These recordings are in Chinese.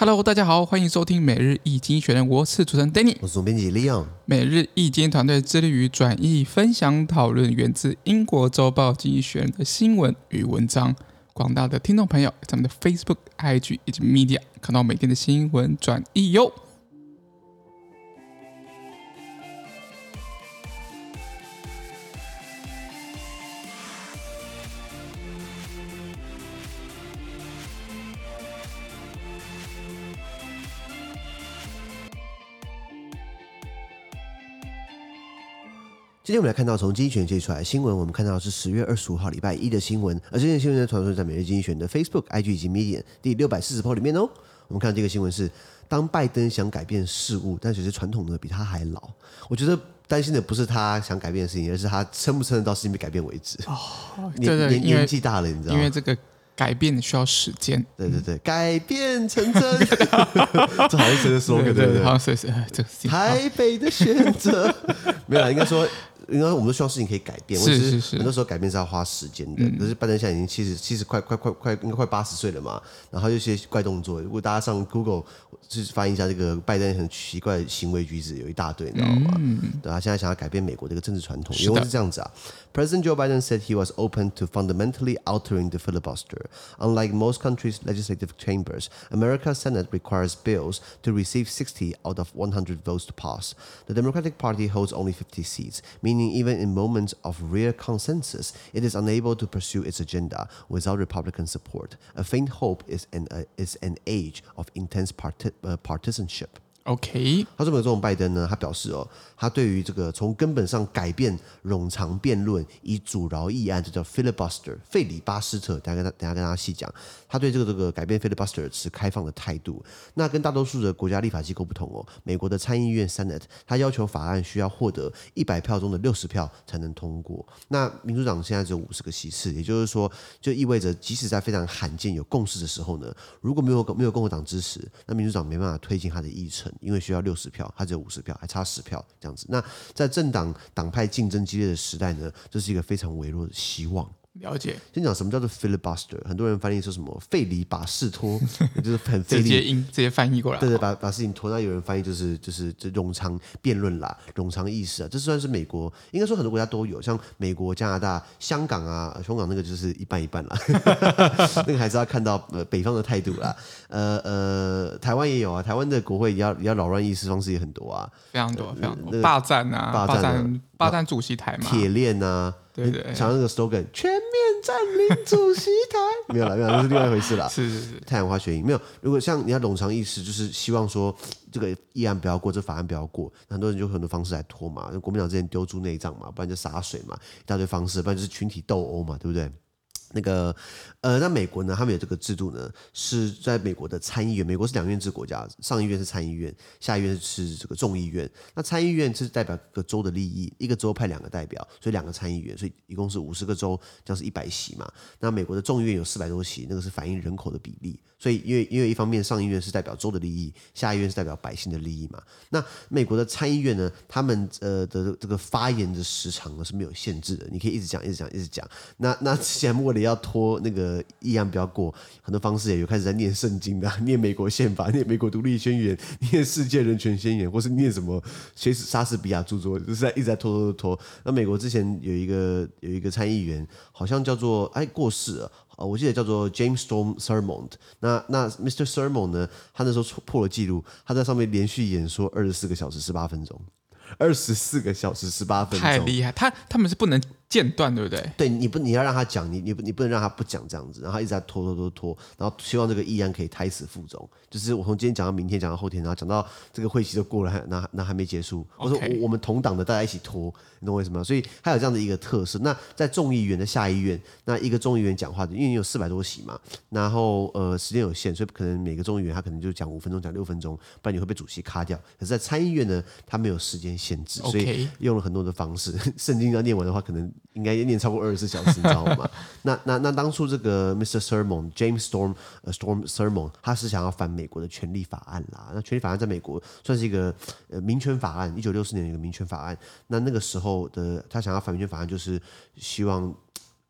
Hello，大家好，欢迎收听每日易经济学人，我是主持人 Danny，我是总编辑 Leon。每日易经团队致力于转译、分享、讨论源自英国周报《经济学人》的新闻与文章。广大的听众朋友，在我们的 Facebook、IG 以及 Media 看到每天的新闻转译哟。今天我们来看到从经济学人接出来的新闻，我们看到是十月二十五号礼拜一的新闻，而这件新闻呢，传说在每日经济学的 Facebook、IG 以及 Medium 第六百四十 po 里面哦。我们看到这个新闻是：当拜登想改变事物，但其实传统的比他还老。我觉得担心的不是他想改变的事情，而是他撑不撑得到事情被改变为止。哦，年对对，年纪大了，你知道吗？因为这个改变需要时间。对对对，改变成真，这好像是个 slogan，对不对？好，谢谢。这个台北的选择 没有啦，应该说。因为我们都希望事情可以改变，是是是，很多时候改变是要花时间的。可是拜登现在已经七十七十快快快快应该快八十岁了嘛，然后有些怪动作，如果大家上 Google 去翻译一下这个拜登很奇怪的行为举止，有一大堆，你知道吗？嗯、对他，现在想要改变美国这个政治传统，因为是这样子啊。President Joe Biden said he was open to fundamentally altering the filibuster. Unlike most countries' legislative chambers, America's Senate requires bills to receive 60 out of 100 votes to pass. The Democratic Party holds only 50 seats, meaning even in moments of rare consensus, it is unable to pursue its agenda without Republican support. A faint hope is an, uh, is an age of intense uh, partisanship. OK，他说：“这种拜登呢，他表示哦，他对于这个从根本上改变冗长辩论以阻挠议案，这叫 filibuster 费里巴斯特。等下跟他等下跟大家细讲，他对这个这个改变 filibuster 持开放的态度。那跟大多数的国家立法机构不同哦，美国的参议院 Senate 他要求法案需要获得一百票中的六十票才能通过。那民主党现在只有五十个席次，也就是说，就意味着即使在非常罕见有共识的时候呢，如果没有没有共和党支持，那民主党没办法推进他的议程。”因为需要六十票，他只有五十票，还差十票这样子。那在政党党派竞争激烈的时代呢，这是一个非常微弱的希望。了解。先讲什么叫做 filibuster，很多人翻译说什么费里把事拖，就是很费力直接音直接翻译过来。对对，把把事情拖。那有人翻译就是就是这冗长辩论啦，冗长意思啊，这算是美国，应该说很多国家都有，像美国、加拿大、香港啊，香港那个就是一半一半啦，那个还是要看到呃北方的态度啦。呃呃，台湾也有啊，台湾的国会也要也要扰乱议事方式也很多啊，非常多非常多，霸占啊，霸占霸占主席台嘛，铁链啊。对对，想那个 slogan，全面占领主席台，没有了，没有，那是另外一回事了。是是是，太阳花学运没有。如果像你要冗长意思，就是希望说这个议案不要过，这法案不要过，很多人就很多方式来拖嘛。国民党之前丢猪内脏嘛，不然就洒水嘛，一大堆方式，不然就是群体斗殴嘛，对不对？那个，呃，那美国呢？他们有这个制度呢，是在美国的参议院。美国是两院制国家，上议院是参议院，下议院是这个众议院。那参议院是代表各州的利益，一个州派两个代表，所以两个参议院，所以一共是五十个州，这样是一百席嘛。那美国的众议院有四百多席，那个是反映人口的比例。所以，因为因为一方面上议院是代表州的利益，下议院是代表百姓的利益嘛。那美国的参议院呢，他们呃的这个发言的时长呢是没有限制的，你可以一直讲，一直讲，一直讲。那那现在为了要拖那个议案不要过，很多方式也有开始在念圣经的，念美国宪法，念美国独立宣言，念世界人权宣言，或是念什么写莎士比亚著作，就是在一直在拖拖拖。那美国之前有一个有一个参议员，好像叫做哎过世了。呃，我记得叫做 James Storm Sermon。那那 Mr. Sermon 呢？他那时候破了记录，他在上面连续演说二十四个小时十八分钟，二十四个小时十八分钟，太厉害！他他们是不能。间断对不对？对，你不你要让他讲，你你不你不能让他不讲这样子，然后一直在拖拖拖拖，然后希望这个议案可以胎死腹中。就是我从今天讲到明天，讲到后天，然后讲到这个会期都过了，那那还没结束。我说我们同党的大家一起拖，你懂我意思吗？所以他有这样的一个特色。那在众议员的下议院，那一个众议员讲话，因为你有四百多席嘛，然后呃时间有限，所以可能每个众议员他可能就讲五分钟，讲六分钟，不然你会被主席卡掉。可是，在参议院呢，他没有时间限制，所以用了很多的方式。圣经要念完的话，可能应该念超过。二十四小时，你知道吗？那那那当初这个 Mr. Thurmond James Storm 呃 Storm Thurmond 他是想要反美国的权利法案啦。那权利法案在美国算是一个呃民权法案，一九六四年的一个民权法案。那那个时候的他想要反民权法案，就是希望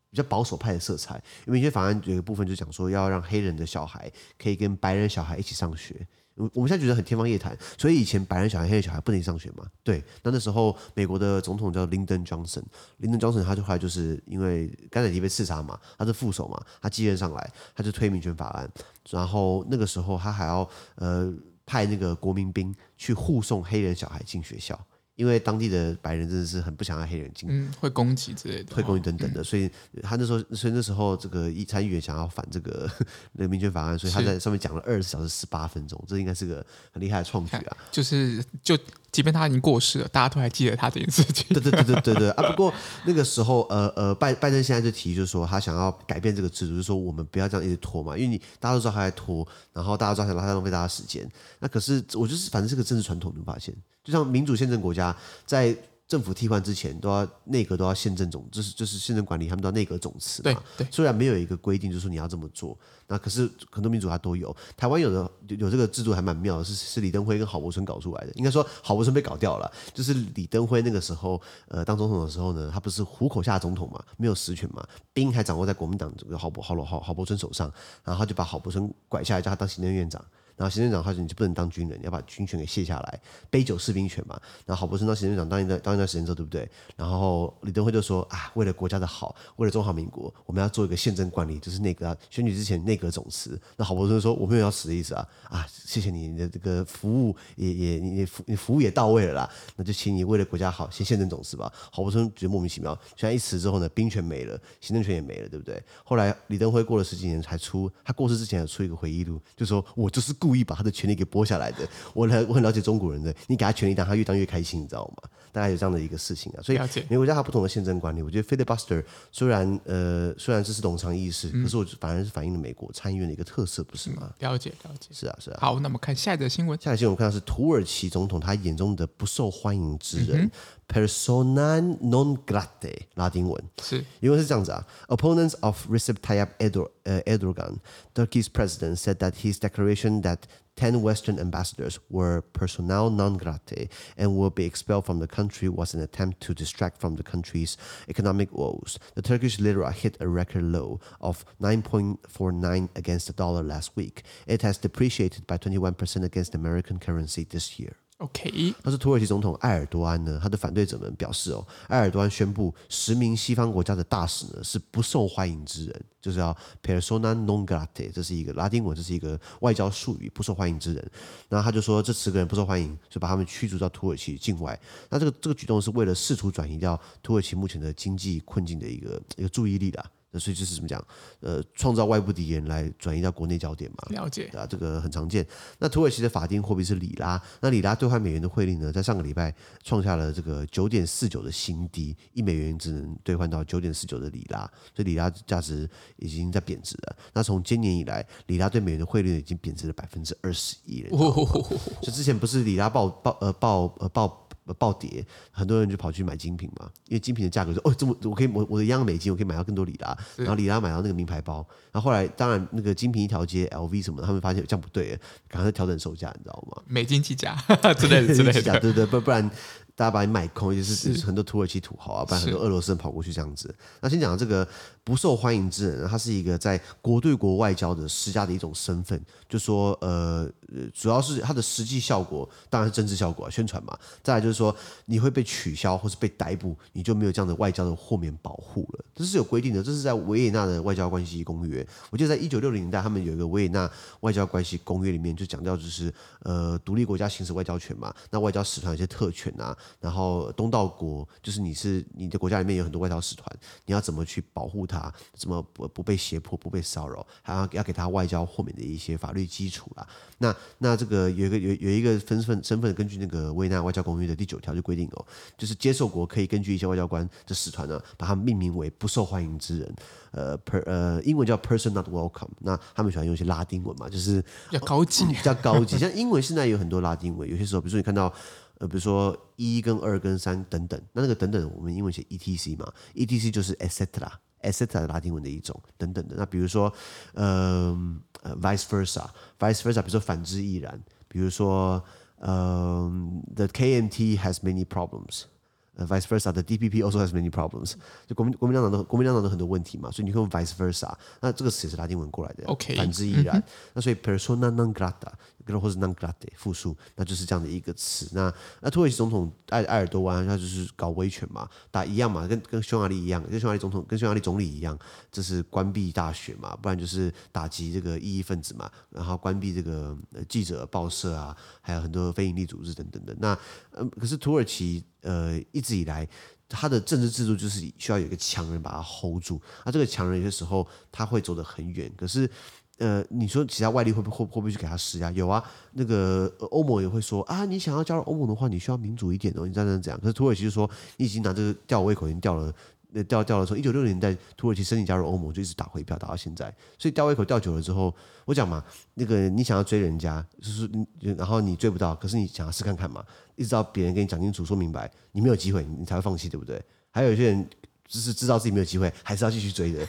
比较保守派的色彩。因为民权法案有一个部分就讲说，要让黑人的小孩可以跟白人小孩一起上学。我我们现在觉得很天方夜谭，所以以前白人小孩、黑人小孩不能上学嘛？对，那那时候美国的总统叫 Lyndon Johnson，Lyndon Johnson 他就后来就是因为甘乃迪被刺杀嘛，他是副手嘛，他继任上来，他就推民权法案，然后那个时候他还要呃派那个国民兵去护送黑人小孩进学校。因为当地的白人真的是很不想要黑人进，嗯，会攻击之类的，会攻击等等的，所以他那时候，所以那时候这个一参议员想要反这个 那个民权法案，所以他在上面讲了二十小时十八分钟，这应该是个很厉害的创举啊！就是就即便他已经过世了，大家都还记得他这件事情。对对对对对对啊！不过那个时候，呃呃，拜拜登现在就提，就是说他想要改变这个制度，就是说我们不要这样一直拖嘛，因为你大家都知道他在拖，然后大家知道他在浪费大家时间。那可是我就是反正是个政治传统，你发现。就像民主宪政国家，在政府替换之前，都要内阁都要宪政总，就是就是宪政管理，他们都要内阁总辞嘛。对对。虽然没有一个规定，就是说你要这么做，那可是很多民主它都有。台湾有的有这个制度还蛮妙的，是是李登辉跟郝柏村搞出来的。应该说郝柏村被搞掉了，就是李登辉那个时候呃当总统的时候呢，他不是虎口下总统嘛，没有实权嘛，兵还掌握在国民党这个郝柏郝郝郝柏村手上，然后他就把郝柏村拐下来，叫他当行政院长。然后行政长他说你就不能当军人，你要把军权给卸下来，杯酒释兵权嘛。然后郝柏村当行政长当一段当一段时间之后，对不对？然后李登辉就说啊，为了国家的好，为了中华民国，我们要做一个宪政管理，就是内阁要选举之前内阁总辞。那郝柏村说我没有要死的意思啊啊，谢谢你，的这个服务也也你你服你服务也到位了啦，那就请你为了国家好先宪政总辞吧。郝柏村觉得莫名其妙，虽然一辞之后呢，兵权没了，行政权也没了，对不对？后来李登辉过了十几年才出，他过世之前还出一个回忆录，就说我就是故意把他的权利给剥下来的，我很我很了解中国人的，你给他权利当，他越当越开心，你知道吗？大概有这样的一个事情啊。所以每个国家他不同的宪政管理，我觉得 filibuster 虽然呃虽然这是冗长意识，可是我反而是反映了美国参议院的一个特色，不是吗？了解了解，是啊是啊。好，那么看下一则新闻。下一则新闻我们看到是土耳其总统他眼中的不受欢迎之人。嗯 Persona non grata，拉丁文是，因为是这样子啊。Opponents of Recep Tayyip Erdogan, Turkey's president, said that his declaration that ten Western ambassadors were persona non grata and will be expelled from the country was an attempt to distract from the country's economic woes. The Turkish lira hit a record low of 9.49 against the dollar last week. It has depreciated by 21% against the American currency this year. OK，他是土耳其总统埃尔多安呢，他的反对者们表示哦，埃尔多安宣布十名西方国家的大使呢是不受欢迎之人，就是要 persona non grata，这是一个拉丁文，这是一个外交术语，不受欢迎之人。那他就说这十个人不受欢迎，就把他们驱逐到土耳其境外。那这个这个举动是为了试图转移掉土耳其目前的经济困境的一个一个注意力的。那所以就是怎么讲？呃，创造外部敌人来转移到国内焦点嘛。了解啊，这个很常见。那土耳其的法定货币是里拉，那里拉兑换美元的汇率呢，在上个礼拜创下了这个九点四九的新低，一美元只能兑换到九点四九的里拉，所以里拉价值已经在贬值了。那从今年以来，里拉对美元的汇率已经贬值了百分之二十一了。哦，就之前不是里拉爆爆呃爆呃爆。暴跌，很多人就跑去买精品嘛，因为精品的价格说哦，这么我可以我我的一样美金我可以买到更多里拉，然后里拉买到那个名牌包，然后后来当然那个精品一条街 LV 什么的，他们发现这样不对，赶快调整售价，你知道吗？美金计价之类的之类的，对对，不不然。大家把你买空，也是很多土耳其土豪啊，不然很多俄罗斯人跑过去这样子。那先讲这个不受欢迎之人，他是一个在国对国外交的施加的一种身份，就说呃，主要是它的实际效果当然是政治效果啊，宣传嘛。再来就是说你会被取消或是被逮捕，你就没有这样的外交的豁免保护了。这是有规定的，这是在维也纳的外交关系公约。我记得在一九六零年代，他们有一个维也纳外交关系公约里面就讲到，就是呃，独立国家行使外交权嘛，那外交使团有些特权啊。然后东道国就是你是你的国家里面有很多外交使团，你要怎么去保护他？怎么不不被胁迫、不被骚扰？还要要给他外交豁免的一些法律基础啦。那那这个有一个有有一个身份身份，根据那个维也纳外交公约的第九条就规定哦，就是接受国可以根据一些外交官的使团呢，把他们命名为不受欢迎之人。呃，per 呃，英文叫 person not welcome。那他们喜欢用一些拉丁文嘛，就是比较高级，比较高级。像英文现在有很多拉丁文，有些时候比如说你看到。呃，比如说一跟二跟三等等，那那个等等，我们英文写 E T C 嘛，E T C 就是的拉丁文的一种等等的。那比如说，呃，呃，vice versa，vice versa，比如说反之亦然。比如说，呃，the K M T has many problems。呃，vice versa，the DPP also has many problems。就国民国民党党的国民党党的很多问题嘛，所以你可以用 vice versa。那这个词也是拉丁文过来的，OK，反之亦然。嗯、那所以 persona non grata，或者 non grata 复数，那就是这样的一个词。那那土耳其总统埃埃尔多安他就是搞威权嘛，打一样嘛，跟跟匈牙利一样，跟匈牙利总统跟匈牙利总理一样，这是关闭大学嘛，不然就是打击这个异议分子嘛，然后关闭这个记者报社啊，还有很多非营利组织等等的。那呃，可是土耳其。呃，一直以来，他的政治制度就是需要有一个强人把他 hold 住。那这个强人有些时候他会走得很远，可是，呃，你说其他外力会不会会不会去给他施压？有啊，那个欧盟也会说啊，你想要加入欧盟的话，你需要民主一点哦，你这样这样。可是土耳其就说，你已经拿这个吊胃口，已经吊了。那掉掉了，从一九六零年代土耳其申请加入欧盟，就一直打回票打到现在，所以吊胃口吊久了之后，我讲嘛，那个你想要追人家，就是，然后你追不到，可是你想要试看看嘛，一直到别人跟你讲清楚、说明白，你没有机会，你才会放弃，对不对？还有一些人就是知道自己没有机会，还是要继续追的，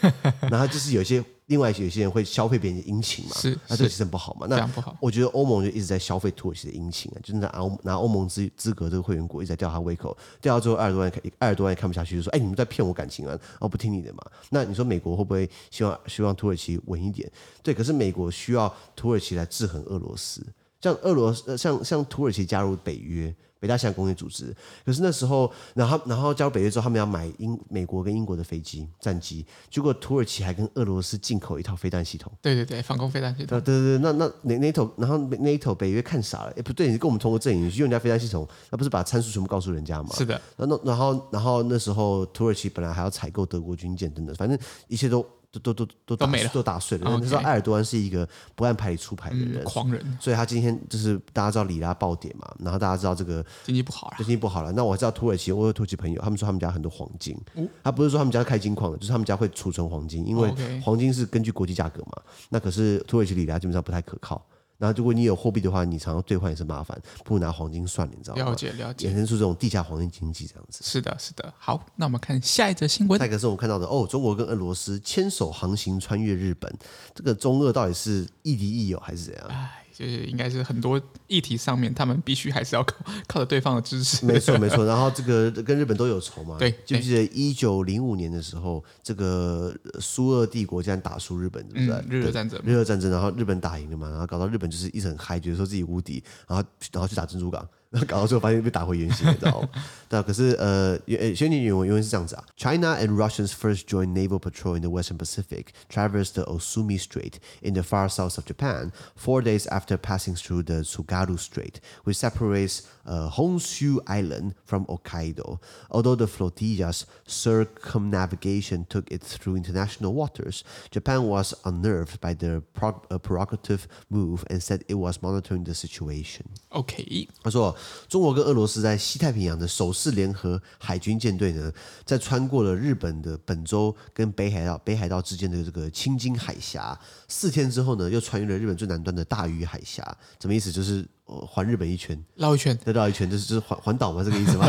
然后就是有一些。另外有些人会消费别人的殷勤嘛，是，那这个其实不好嘛。那我觉得欧盟就一直在消费土耳其的殷勤啊，就是拿欧拿欧盟资资格这个会员国一直在吊他胃口，吊到最后埃尔多安埃尔多安也看不下去，就说：“哎，你们在骗我感情啊，我不听你的嘛。”那你说美国会不会希望希望土耳其稳一点？对，可是美国需要土耳其来制衡俄罗斯，像俄罗斯像像土耳其加入北约。北大西洋工业组织，可是那时候，然后然后加入北约之后，他们要买英美国跟英国的飞机战机，结果土耳其还跟俄罗斯进口一套飞弹系统。对对对，防空飞弹系统。对对对，那那那 NATO，然后 NATO 北约看傻了，哎不对，你跟我们同个阵营，你去用人家飞弹系统，那不是把参数全部告诉人家吗？是的。然后然后然后那时候土耳其本来还要采购德国军舰等等，反正一切都。都都都都都没了，都打碎了。你知道埃尔多安是一个不按牌理出牌的人，狂人。所以他今天就是大家知道里拉爆点嘛，然后大家知道这个经济不好了，经济不好了。那我知道土耳其，我有土耳其朋友，他们说他们家很多黄金，他不是说他们家开金矿的，就是他们家会储存黄金，因为黄金是根据国际价格嘛。那可是土耳其里拉基本上不太可靠。然后，如果你有货币的话，你常常兑换也是麻烦，不如拿黄金算了，你知道吗？了解了解，衍生出这种地下黄金经济这样子。是的，是的。好，那我们看下一则新闻。下一个是我们看到的哦，中国跟俄罗斯牵手航行穿越日本，这个中俄到底是亦敌亦友还是怎样？就是应该是很多议题上面，他们必须还是要靠靠着对方的支持。没错没错，然后这个跟日本都有仇嘛。对，记不记得一九零五年的时候，这个苏俄帝国竟然打输日本，对不对？日俄战争，日俄战争，然后日本打赢了嘛，然后搞到日本就是一直很嗨，觉得说自己无敌，然后然后去打珍珠港。然后搞到最后发现被打回原形，你知道吗？对，可是呃，宣言原文原文是这样子啊：China and Russians first joined naval patrol in the Western Pacific, traversed the Osumi Strait in the far south of Japan, four days after passing through the Tsugaru Strait, which separates uh, Honshu Island from Hokkaido. Although the flotilla's circumnavigation took it through international waters, Japan was unnerved by the prog- uh, provocative move and said it was monitoring the situation. OK，他说。中国跟俄罗斯在西太平洋的首次联合海军舰队呢，在穿过了日本的本州跟北海道北海道之间的这个青津海峡，四天之后呢，又穿越了日本最南端的大隅海峡。什么意思？就是 环日本一圈，绕一圈，再绕一圈，就是就是环环岛嘛，这个意思嘛？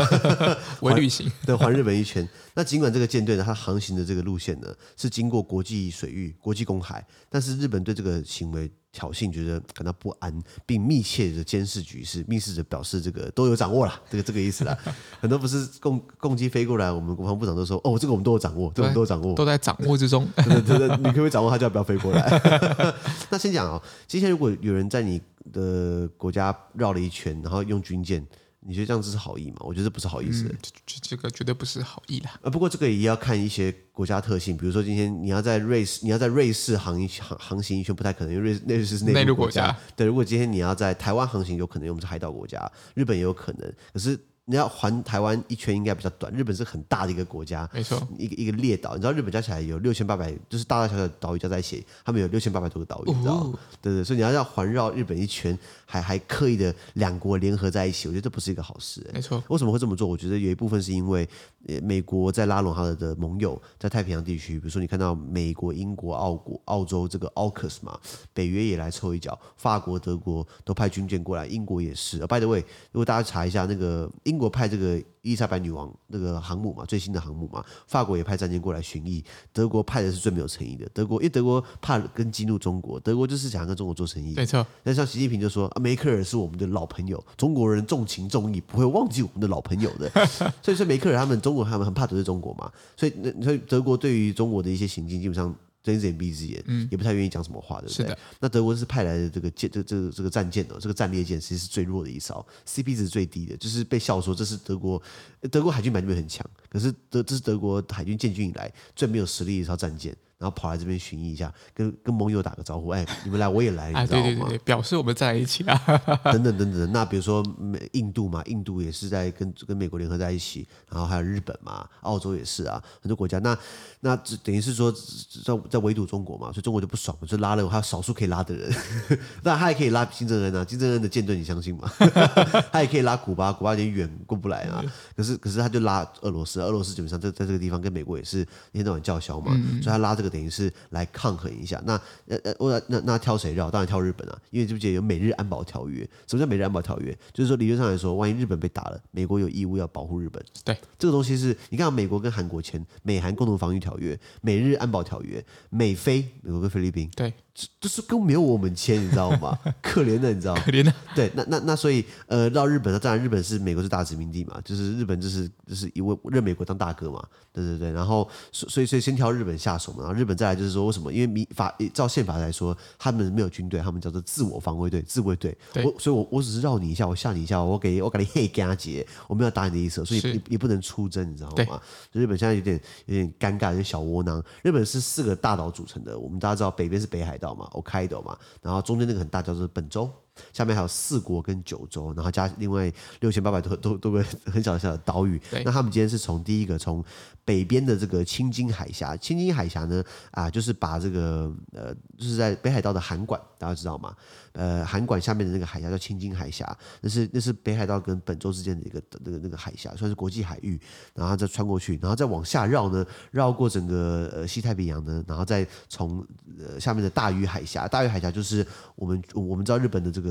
微旅行，对，环日本一圈。那尽管这个舰队呢，它航行的这个路线呢，是经过国际水域、国际公海，但是日本对这个行为。挑衅，觉得感到不安，并密切的监视局势，密使者表示这个都有掌握了，这个这个意思啦。很多不是共共机飞过来，我们国防部长都说，哦，这个我们都有掌握，这个我们都有掌握，都在掌握之中。对对对，你可不可以掌握他，就要不要飞过来？那先讲哦，今天如果有人在你的国家绕了一圈，然后用军舰。你觉得这样子是好意吗？我觉得这不是好意思，这这个绝对不是好意啦。呃，不过这个也要看一些国家特性，比如说今天你要在瑞士，你要在瑞士航一航航行一圈不太可能，因为瑞士瑞士是内陆国家。对，如果今天你要在台湾航行，有可能，因为我们是海岛国家，日本也有可能，可是。你要环台湾一圈应该比较短，日本是很大的一个国家，没错，一个一个列岛。你知道日本加起来有六千八百，就是大大小小的岛屿加在一起，他们有六千八百多个岛屿，你知道吗？对对，所以你要要环绕日本一圈，还还刻意的两国联合在一起，我觉得这不是一个好事。没错，为什么会这么做？我觉得有一部分是因为，呃，美国在拉拢他的盟友，在太平洋地区，比如说你看到美国、英国、澳国、澳洲这个 AUKUS 嘛，北约也来凑一脚，法国、德国都派军舰过来，英国也是。By the way，如果大家查一下那个英。国派这个伊丽莎白女王那个航母嘛，最新的航母嘛，法国也派战舰过来巡弋，德国派的是最没有诚意的。德国因为德国怕跟激怒中国，德国就是想跟中国做生意。没错。那像习近平就说，啊，梅克尔是我们的老朋友，中国人重情重义，不会忘记我们的老朋友的。所以说梅克尔他们中国他们很怕得罪中国嘛，所以那所以德国对于中国的一些行径基本上。睁一只眼闭一只眼，嗯，也不太愿意讲什么话，对不对？那德国是派来的这个舰，这这个这个战舰哦，这个战列舰其实是最弱的一艘，CP 值最低的，就是被笑说这是德国，德国海军本来就很强，可是德这是德国海军建军以来最没有实力的一艘战舰。然后跑来这边巡弋一下，跟跟盟友打个招呼，哎，你们来我也来，你知道吗？对对对，表示我们在一起啊。等等等等，那比如说美印度嘛，印度也是在跟跟美国联合在一起，然后还有日本嘛，澳洲也是啊，很多国家。那那等于是说在在围堵中国嘛，所以中国就不爽嘛，就拉了还有少数可以拉的人，那他也可以拉金正恩啊，金正恩的舰队你相信吗？他也可以拉古巴，古巴有点远过不来啊。可是可是他就拉俄罗斯，俄罗斯基本上在在这个地方跟美国也是一天到晚叫嚣嘛，所以他拉这个。等于是来抗衡一下，那呃呃，我那那挑谁绕？当然挑日本啊，因为记不记得有美日安保条约？什么叫美日安保条约？就是说理论上来说，万一日本被打了，美国有义务要保护日本。对，这个东西是你看，美国跟韩国签美韩共同防御条约、美日安保条约、美菲美国跟菲律宾。对。这是跟没有我们签，你知道吗？可怜的，你知道吗？可怜的。对，那那那所以，呃，到日本，当然日本是美国是大殖民地嘛，就是日本就是就是因为认美国当大哥嘛，对对对。然后所所以所以先挑日本下手嘛，然后日本再来就是说为什么？因为民法照宪法来说，他们没有军队，他们叫做自我防卫队、自卫队。我所以我我只是绕你一下，我吓你一下，我给我给你嘿跟他结，我没有打你的意思，所以你你不能出征，你知道吗？日本现在有点有点尴尬，有点小窝囊。日本是四个大岛组成的，我们大家知道北边是北海道嘛，Okido 嘛，然后中间那个很大叫做本州，下面还有四国跟九州，然后加另外六千八百多多多个很小小的岛屿。那他们今天是从第一个从北边的这个青津海峡，青津海峡呢啊，就是把这个呃，就是在北海道的函馆，大家知道吗？呃，函馆下面的那个海峡叫青津海峡，那是那是北海道跟本州之间的一个那个那个海峡，算是国际海域，然后再穿过去，然后再往下绕呢，绕过整个呃西太平洋呢，然后再从呃下面的大隅海峡，大隅海峡就是我们我们知道日本的这个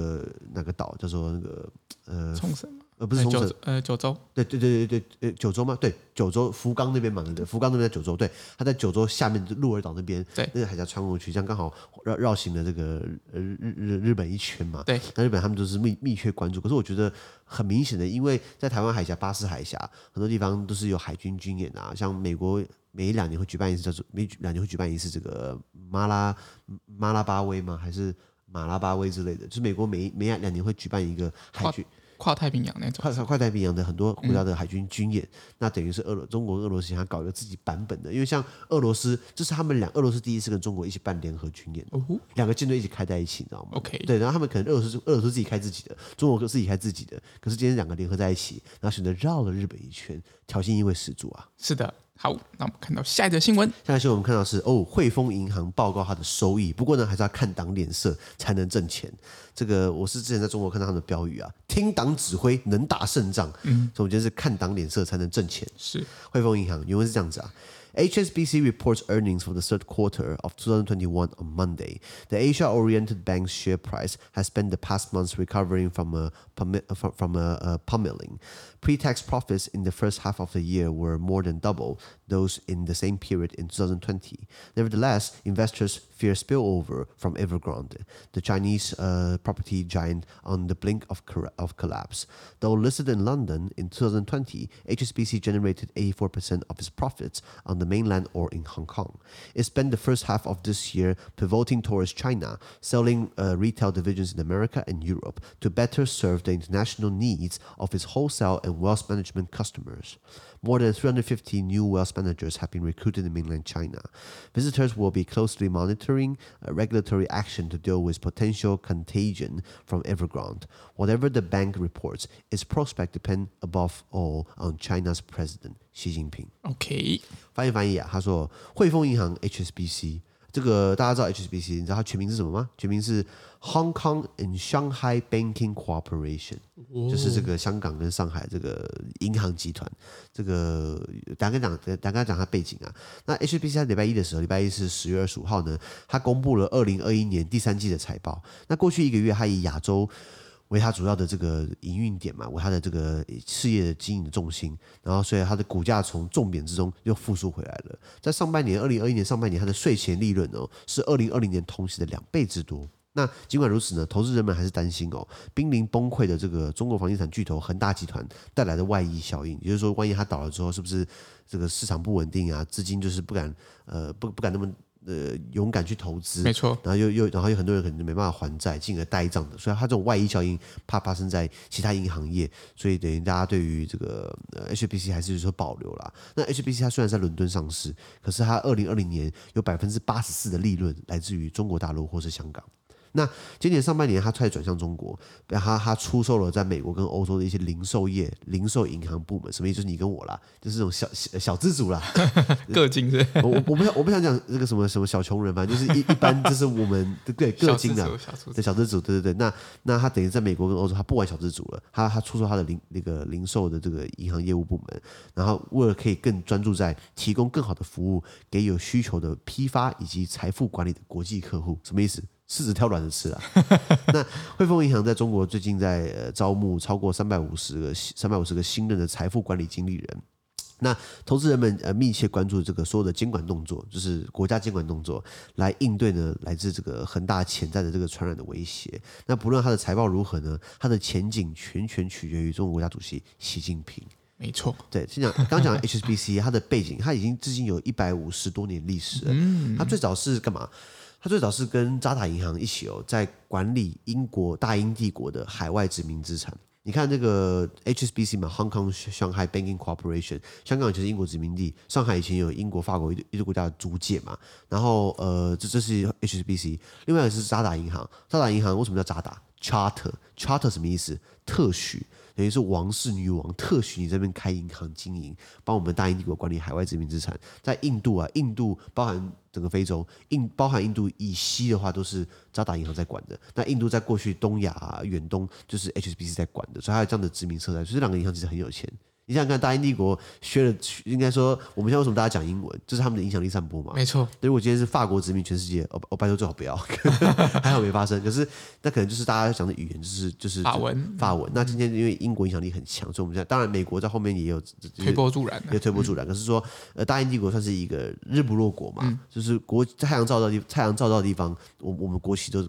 那个岛叫做那个呃冲绳。呃，不是冲绳，呃，九州，对对对对对，呃，九州吗？对，九州福冈那边嘛，对对，福冈那边在九州，对，它在九州下面的鹿儿岛那边，对，那个海峡穿过去，这样刚好绕绕行了这个呃日日日本一圈嘛，对，那日本他们都是密密切关注，可是我觉得很明显的，因为在台湾海峡、巴士海峡很多地方都是有海军军演啊，像美国每两年会举办一次叫做每两年会举办一次这个马拉马拉巴威吗？还是马拉巴威之类的？就是美国每每两年会举办一个海军。跨太平洋那种，跨跨太平洋的很多国家的海军军演，嗯、那等于是俄罗中国俄罗斯想要搞一个自己版本的，因为像俄罗斯，这是他们两俄罗斯第一次跟中国一起办联合军演，哦、两个舰队一起开在一起，你知道吗？OK，对，然后他们可能俄罗斯俄罗斯自己开自己的，中国自己开自己的，可是今天两个联合在一起，然后选择绕了日本一圈，挑衅意味十足啊！是的。好，那我们看到下一则新闻。下一则新闻我们看到是哦，汇丰银行报告它的收益，不过呢，还是要看党脸色才能挣钱。这个我是之前在中国看到他们的标语啊，听党指挥能打胜仗。嗯，所以我觉得是看党脸色才能挣钱。是汇丰银行原文是这样子啊。HSBC reports earnings for the third quarter of 2021 on Monday. The Asia-oriented bank's share price has spent the past months recovering from a uh, from a, a pummeling. Pre-tax profits in the first half of the year were more than double those in the same period in 2020. Nevertheless, investors fear spillover from Evergrande, the Chinese uh, property giant on the blink of, of collapse. Though listed in London in 2020, HSBC generated 84% of its profits on the mainland or in Hong Kong. It spent the first half of this year pivoting towards China, selling uh, retail divisions in America and Europe to better serve the international needs of its wholesale and and wealth management customers. More than 350 new wealth managers have been recruited in mainland China. Visitors will be closely monitoring regulatory action to deal with potential contagion from Evergrande. Whatever the bank reports, its prospects depend above all on China's president Xi Jinping. OK，翻译翻译啊，他说汇丰银行 HSBC。 这个大家知道 HSBC，你知道它全名是什么吗？全名是 Hong Kong and Shanghai Banking Corporation，、哦、就是这个香港跟上海这个银行集团。这个大家讲，大家讲它背景啊。那 HSBC 在礼拜一的时候，礼拜一是十月二十五号呢，它公布了二零二一年第三季的财报。那过去一个月，它以亚洲为它主要的这个营运点嘛，为它的这个事业的经营的重心。然后，所以它的股价从重贬之中又复苏回来了。在上半年，二零二一年上半年，它的税前利润哦是二零二零年同期的两倍之多。那尽管如此呢，投资人们还是担心哦，濒临崩溃的这个中国房地产巨头恒大集团带来的外溢效应，也就是说，万一它倒了之后，是不是这个市场不稳定啊？资金就是不敢呃不不敢那么呃勇敢去投资，没错。然后又又然后有很多人可能就没办法还债，进而呆账的。所以它这种外溢效应怕发生在其他银行业，所以等于大家对于这个呃 HSBC 还是有所保留啦。那 HSBC 它虽然在伦敦上市，可是它二零二零年有百分之八十四的利润来自于中国大陆或是香港。那今年上半年，他开始转向中国，他他出售了在美国跟欧洲的一些零售业、零售银行部门，什么意思？就是你跟我啦，就是这种小小小资族啦，个金是。我我不想我不想讲这个什么什么小穷人，反正就是一一般就是我们 对个金的对小资族，对对对。那那他等于在美国跟欧洲，他不玩小资族了，他他出售他的零那个零售的这个银行业务部门，然后为了可以更专注在提供更好的服务给有需求的批发以及财富管理的国际客户，什么意思？柿子挑软的吃啊！那汇丰银行在中国最近在呃招募超过三百五十个三百五十个新任的财富管理经理人。那投资人们呃密切关注这个所有的监管动作，就是国家监管动作，来应对呢来自这个恒大潜在的这个传染的威胁。那不论它的财报如何呢，它的前景全权取决于中国国家主席习近平。没错，对，先讲刚讲 HSBC，它的背景，它已经至今有一百五十多年历史了。嗯，它最早是干嘛？他最早是跟渣打银行一起哦，在管理英国大英帝国的海外殖民资产。你看这个 HSBC 嘛，Hong Kong Shanghai Banking Corporation，香港以前是英国殖民地，上海以前有英国、法国一一个国家的租界嘛。然后呃，这这是 HSBC，另外一个是渣打银行。渣打银行为什么叫渣打？Charter，Charter 什么意思？特许。等于是王室女王特许你这边开银行经营，帮我们大英帝国管理海外殖民资产。在印度啊，印度包含整个非洲，印包含印度以西的话，都是渣打银行在管的。那印度在过去东亚、啊、远东就是 HSBC 在管的，所以它有这样的殖民色彩。所以这两个银行其实很有钱。你想想看，大英帝国学了，应该说我们现在为什么大家讲英文，就是他们的影响力散播嘛。没错。如果今天是法国殖民全世界，我我拜托最好不要，还好没发生。可是那可能就是大家讲的语言就是就是法文，法文。那今天因为英国影响力很强，所以我们现在当然美国在后面也有、就是、推波助澜，也推波助澜。可是说呃，大英帝国算是一个日不落国嘛，嗯、就是国太阳照到地太阳照到的地方，我我们国旗都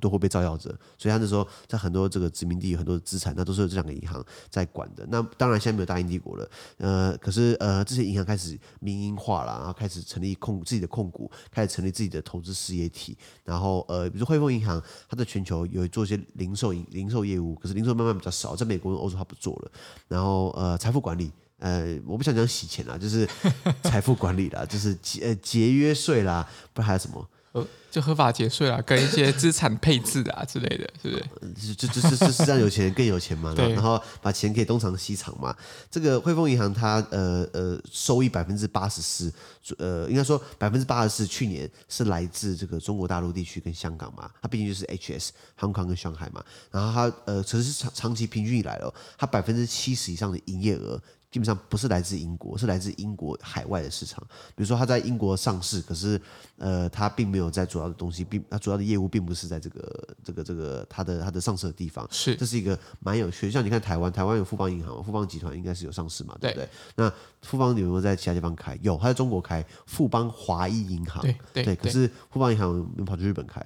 都会被照耀着。所以他那时候在很多这个殖民地有很多的资产，那都是有这两个银行在管的。那当然现在没有大英帝国了。呃，可是呃，这些银行开始民营化了，然后开始成立控自己的控股，开始成立自己的投资事业体，然后呃，比如汇丰银行，它在全球有做一些零售零零售业务，可是零售慢慢比较少，在美国跟欧洲它不做了，然后呃，财富管理，呃，我不想讲洗钱啦，就是 财富管理啦，就是节呃节约税啦，不还有什么？呃，就合法节税啊，跟一些资产配置啊之类的，是不是？就就就就是让有钱人更有钱嘛，然后把钱可以东藏西藏嘛。这个汇丰银行它呃呃收益百分之八十四，呃应该说百分之八十四去年是来自这个中国大陆地区跟香港嘛，它毕竟就是 HS Hong Kong 跟上海嘛。然后它呃其实是长长期平均以来哦，它百分之七十以上的营业额。基本上不是来自英国，是来自英国海外的市场。比如说，它在英国上市，可是呃，它并没有在主要的东西，并它主要的业务并不是在这个这个这个它的它的上市的地方。是，这是一个蛮有趣的。像你看台湾，台湾有富邦银行，富邦集团应该是有上市嘛，对不对？对，那富邦有没有在其他地方开？有，它在中国开富邦华裔银行。对。可是富邦银行跑去日本开？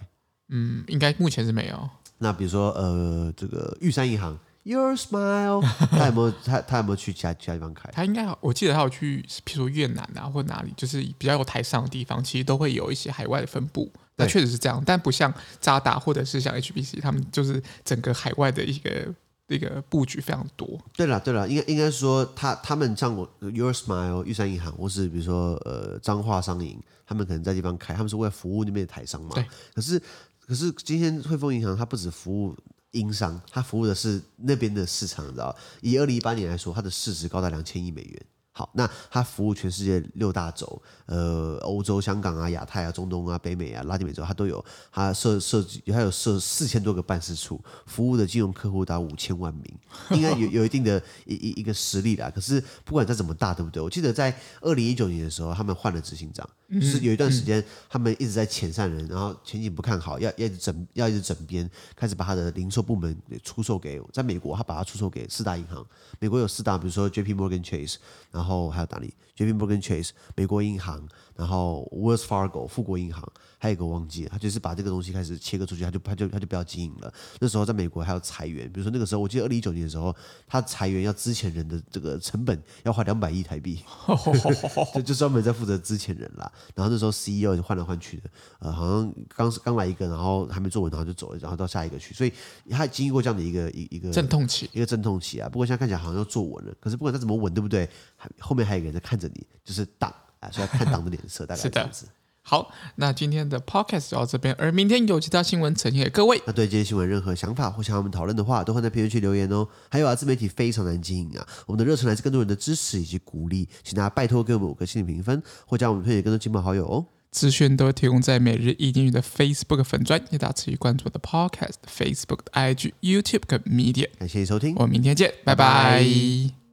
嗯，应该目前是没有。那比如说呃，这个玉山银行。Your smile，他有没有他他有没有去其他其他地方开？他应该我记得他有去，譬如说越南啊，或哪里，就是比较有台商的地方，其实都会有一些海外的分布。那确实是这样，但不像渣打或者是像 HBC，他们就是整个海外的一个一个布局非常多。对了对了，应该应该说他他们像我 Your smile 玉山银行，或是比如说呃彰化商银，他们可能在地方开，他们是为了服务那边的台商嘛。对。可是可是今天汇丰银行它不止服务。英商，他服务的是那边的市场，你知道？以二零一八年来说，它的市值高达两千亿美元，好，那它服务全世界六大洲，呃，欧洲、香港啊、亚太啊、中东啊、北美啊、拉丁美洲，它都有。它设设计，它有设四千多个办事处，服务的金融客户达五千万名，应该有有一定的一一一个实力啦。可是不管再怎么大，对不对？我记得在二零一九年的时候，他们换了执行长，就是有一段时间他们一直在遣散人，然后前景不看好，要要一直整要一直整编，开始把他的零售部门给出售给，在美国他把它出售给四大银行，美国有四大，比如说 J P Morgan Chase，然后。然后还有哪里？J P Morgan Chase 美国银行，然后 Wells Fargo 富国银行，还有一个忘记了，他就是把这个东西开始切割出去，他就他就他就不要经营了。那时候在美国还有裁员，比如说那个时候，我记得二零一九年的时候，他裁员要之前人的这个成本要花两百亿台币，就就专门在负责之前人啦。然后那时候 CEO 就换来换去的，呃，好像刚刚来一个，然后还没做稳，然后就走了，然后到下一个去，所以他经历过这样的一个一一个阵痛期，一个阵痛期啊。不过现在看起来好像要做稳了，可是不管他怎么稳，对不对？后面还有一个人在看着你，就是党啊，所以要看党的脸色，大概是这样子。好，那今天的 podcast 就到这边，而明天有其他新闻呈现给各位。那对今天新闻任何想法或想要我们讨论的话，都会在评论区留言哦。还有啊，自媒体非常难经营啊，我们的热忱来自更多人的支持以及鼓励，请大家拜托给我们五个星的评分，或将我们推荐更多亲朋好友哦。资讯都提供在每日一经语的 Facebook 粉专，也大家持续关注我的 podcast、Facebook、IG、YouTube 跟 Media。感谢收听，我们明天见，拜拜。拜拜。